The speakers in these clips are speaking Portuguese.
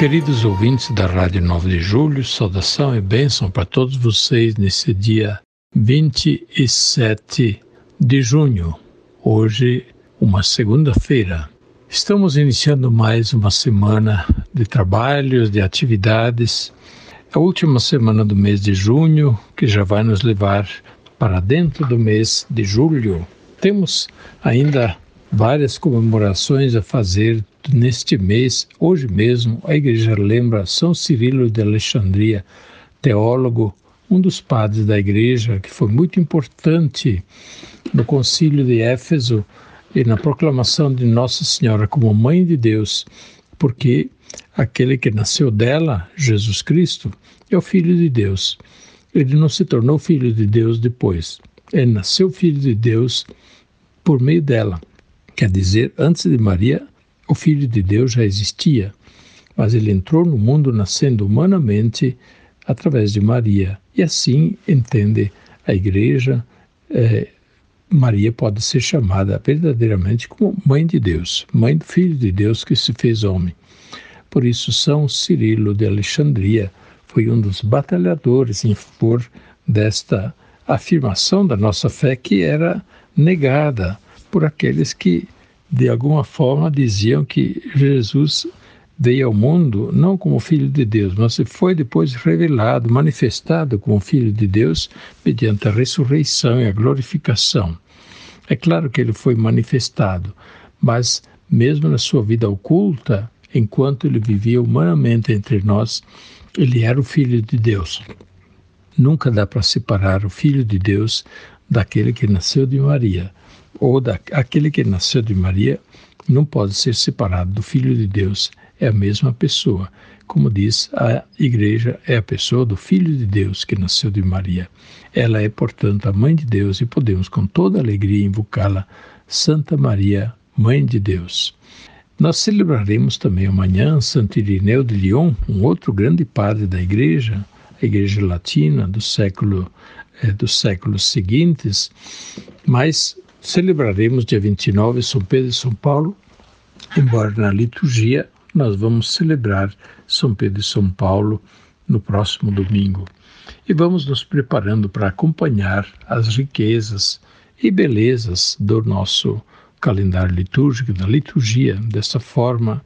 Queridos ouvintes da Rádio 9 de Julho, saudação e bênção para todos vocês nesse dia 27 de junho. Hoje, uma segunda-feira. Estamos iniciando mais uma semana de trabalhos, de atividades. A última semana do mês de junho, que já vai nos levar para dentro do mês de julho. Temos ainda várias comemorações a fazer neste mês. Hoje mesmo, a igreja lembra São Cirilo de Alexandria, teólogo, um dos padres da igreja, que foi muito importante no concílio de Éfeso e na proclamação de Nossa Senhora como Mãe de Deus, porque aquele que nasceu dela, Jesus Cristo, é o Filho de Deus. Ele não se tornou filho de Deus depois. Ele nasceu filho de Deus por meio dela. Quer dizer, antes de Maria, o Filho de Deus já existia, mas ele entrou no mundo nascendo humanamente através de Maria. E assim entende a Igreja. É, Maria pode ser chamada verdadeiramente como Mãe de Deus, Mãe do Filho de Deus que se fez homem. Por isso, São Cirilo de Alexandria foi um dos batalhadores em favor desta afirmação da nossa fé que era negada por aqueles que, de alguma forma, diziam que Jesus veio ao mundo não como filho de Deus, mas foi depois revelado, manifestado como filho de Deus mediante a ressurreição e a glorificação. É claro que ele foi manifestado, mas mesmo na sua vida oculta, enquanto ele vivia humanamente entre nós, ele era o filho de Deus. Nunca dá para separar o filho de Deus daquele que nasceu de Maria ou da, aquele que nasceu de Maria não pode ser separado do Filho de Deus, é a mesma pessoa. Como diz a Igreja, é a pessoa do Filho de Deus que nasceu de Maria. Ela é, portanto, a Mãe de Deus e podemos com toda alegria invocá-la, Santa Maria, Mãe de Deus. Nós celebraremos também amanhã Santo Irineu de Lyon, um outro grande padre da Igreja, a Igreja Latina do século é, dos séculos seguintes, mas Celebraremos dia 29 São Pedro e São Paulo, embora na liturgia nós vamos celebrar São Pedro e São Paulo no próximo domingo. E vamos nos preparando para acompanhar as riquezas e belezas do nosso calendário litúrgico, da liturgia, dessa forma,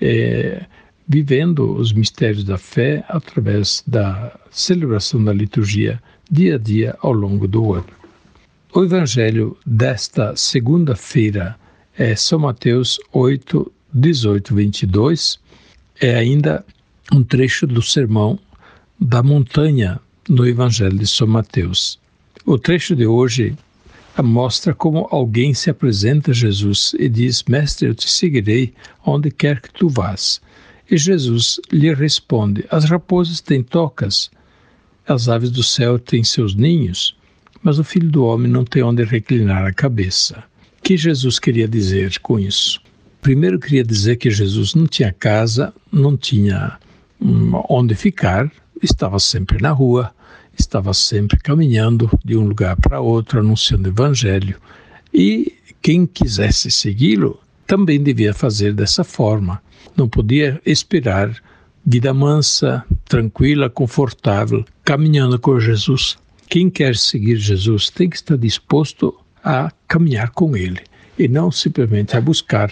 é, vivendo os mistérios da fé através da celebração da liturgia dia a dia ao longo do ano. O evangelho desta segunda-feira é São Mateus 8, 18, 22. É ainda um trecho do sermão da montanha no evangelho de São Mateus. O trecho de hoje mostra como alguém se apresenta a Jesus e diz: Mestre, eu te seguirei onde quer que tu vás. E Jesus lhe responde: As raposas têm tocas, as aves do céu têm seus ninhos mas o filho do homem não tem onde reclinar a cabeça. O que Jesus queria dizer com isso? Primeiro, queria dizer que Jesus não tinha casa, não tinha hum, onde ficar, estava sempre na rua, estava sempre caminhando de um lugar para outro, anunciando o evangelho. E quem quisesse segui-lo também devia fazer dessa forma. Não podia esperar vida mansa, tranquila, confortável, caminhando com Jesus quem quer seguir Jesus tem que estar disposto a caminhar com Ele e não simplesmente a buscar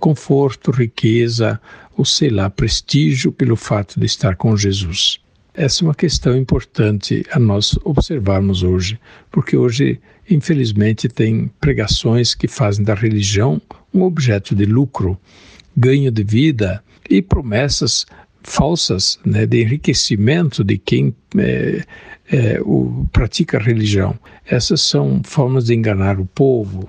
conforto, riqueza ou sei lá, prestígio pelo fato de estar com Jesus. Essa é uma questão importante a nós observarmos hoje, porque hoje, infelizmente, tem pregações que fazem da religião um objeto de lucro, ganho de vida e promessas falsas né, de enriquecimento de quem é, é, o, pratica a religião. Essas são formas de enganar o povo.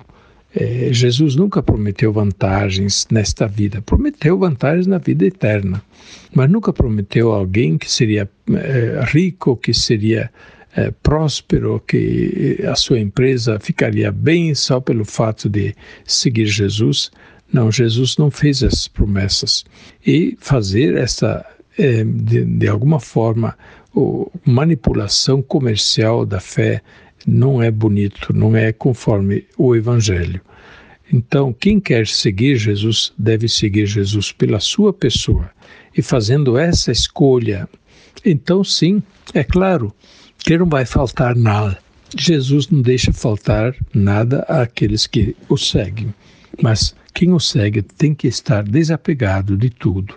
É, Jesus nunca prometeu vantagens nesta vida, prometeu vantagens na vida eterna, mas nunca prometeu alguém que seria é, rico, que seria é, próspero, que a sua empresa ficaria bem só pelo fato de seguir Jesus. Não, Jesus não fez essas promessas. E fazer essa, é, de, de alguma forma, o, manipulação comercial da fé não é bonito, não é conforme o Evangelho. Então, quem quer seguir Jesus deve seguir Jesus pela sua pessoa. E fazendo essa escolha, então sim, é claro que não vai faltar nada. Jesus não deixa faltar nada àqueles que o seguem. Mas quem o segue tem que estar desapegado de tudo.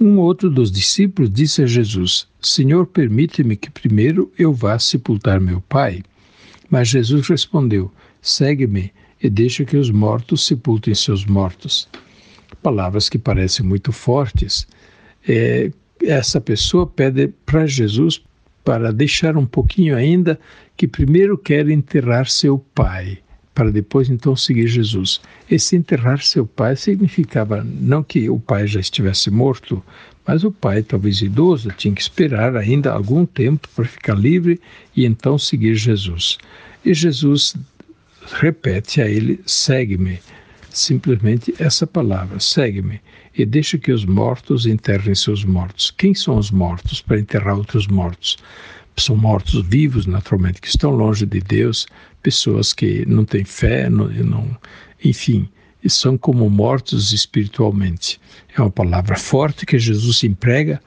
Um outro dos discípulos disse a Jesus: Senhor, permite-me que primeiro eu vá sepultar meu pai. Mas Jesus respondeu: Segue-me e deixa que os mortos sepultem seus mortos. Palavras que parecem muito fortes. É, essa pessoa pede para Jesus para deixar um pouquinho ainda que primeiro quer enterrar seu pai, para depois então seguir Jesus. Esse enterrar seu pai significava não que o pai já estivesse morto, mas o pai, talvez idoso, tinha que esperar ainda algum tempo para ficar livre e então seguir Jesus. E Jesus repete a ele: segue-me. Simplesmente essa palavra, segue-me, e deixa que os mortos enterrem seus mortos. Quem são os mortos para enterrar outros mortos? São mortos vivos, naturalmente, que estão longe de Deus, pessoas que não têm fé, não, não, enfim, são como mortos espiritualmente. É uma palavra forte que Jesus emprega,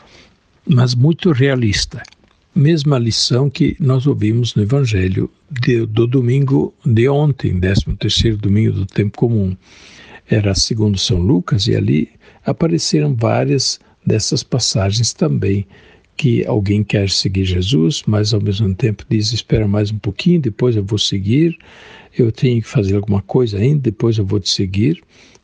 mas muito realista mesma lição que nós ouvimos no Evangelho de, do domingo de ontem, 13 terceiro domingo do tempo comum. Era segundo São Lucas e ali apareceram várias dessas passagens também que alguém quer seguir Jesus, mas ao mesmo tempo diz: espera mais um pouquinho, depois eu vou seguir. Eu tenho que fazer alguma coisa ainda, depois eu vou te seguir.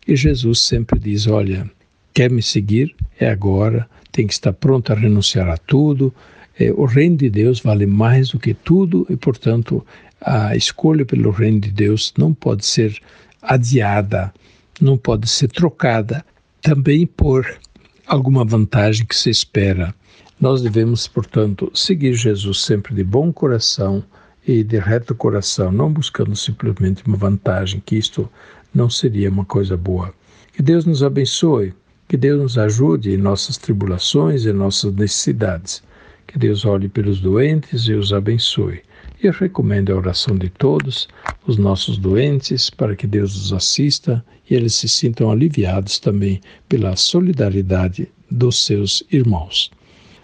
E Jesus sempre diz: olha, quer me seguir? É agora. Tem que estar pronto a renunciar a tudo, é, o reino de Deus vale mais do que tudo e, portanto, a escolha pelo reino de Deus não pode ser adiada, não pode ser trocada também por alguma vantagem que se espera. Nós devemos, portanto, seguir Jesus sempre de bom coração e de reto coração, não buscando simplesmente uma vantagem, que isto não seria uma coisa boa. Que Deus nos abençoe, que Deus nos ajude em nossas tribulações e nossas necessidades. Que Deus olhe pelos doentes e os abençoe. E eu recomendo a oração de todos os nossos doentes para que Deus os assista e eles se sintam aliviados também pela solidariedade dos seus irmãos.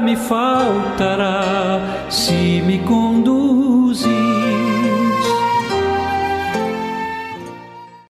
me faltará. Se me conduz